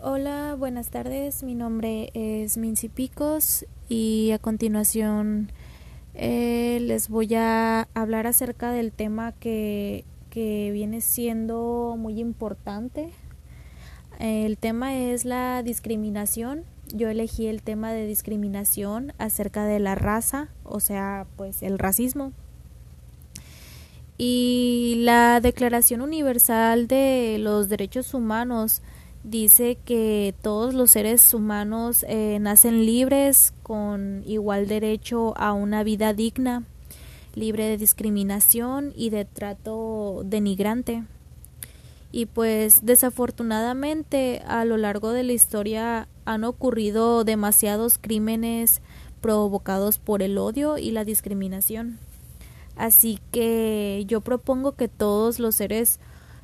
Hola, buenas tardes. Mi nombre es Mincy Picos y a continuación eh, les voy a hablar acerca del tema que, que viene siendo muy importante. El tema es la discriminación. Yo elegí el tema de discriminación acerca de la raza, o sea, pues el racismo. Y la Declaración Universal de los Derechos Humanos dice que todos los seres humanos eh, nacen libres con igual derecho a una vida digna, libre de discriminación y de trato denigrante. Y pues desafortunadamente a lo largo de la historia han ocurrido demasiados crímenes provocados por el odio y la discriminación. Así que yo propongo que todos los seres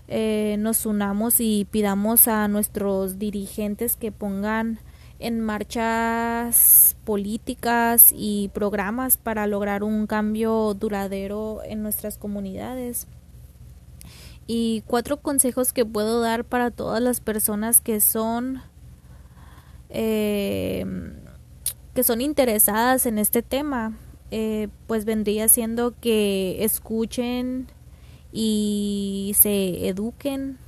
eh, nos unamos y pidamos a nuestros dirigentes que pongan en marchas políticas y programas para lograr un cambio duradero en nuestras comunidades. Y cuatro consejos que puedo dar para todas las personas que son eh, que son interesadas en este tema, eh, pues vendría siendo que escuchen y se eduquen.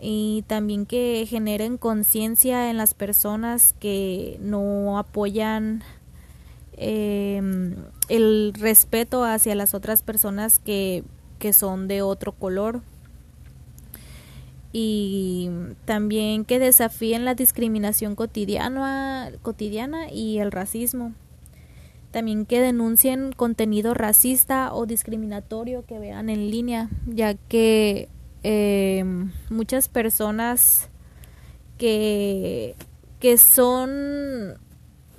Y también que generen conciencia en las personas que no apoyan em, el respeto hacia las otras personas que, que son de otro color. Y también que desafíen la discriminación cotidiana, cotidiana y el racismo también que denuncien contenido racista o discriminatorio que vean en línea, ya que eh, muchas personas que, que son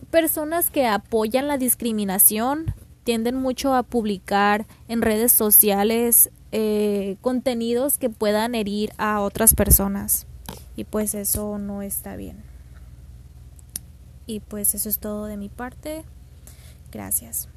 personas que apoyan la discriminación tienden mucho a publicar en redes sociales eh, contenidos que puedan herir a otras personas y pues eso no está bien. Y pues eso es todo de mi parte. Gracias.